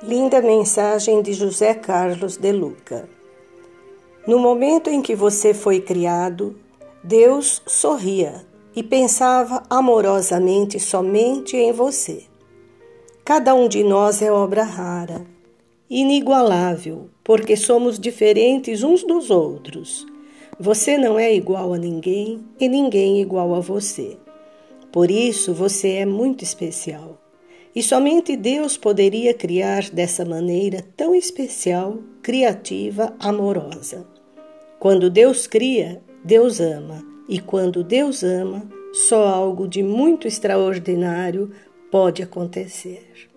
Linda mensagem de José Carlos de Luca. No momento em que você foi criado, Deus sorria e pensava amorosamente somente em você. Cada um de nós é obra rara, inigualável, porque somos diferentes uns dos outros. Você não é igual a ninguém e ninguém igual a você. Por isso você é muito especial. E somente Deus poderia criar dessa maneira tão especial, criativa, amorosa. Quando Deus cria, Deus ama, e quando Deus ama, só algo de muito extraordinário pode acontecer.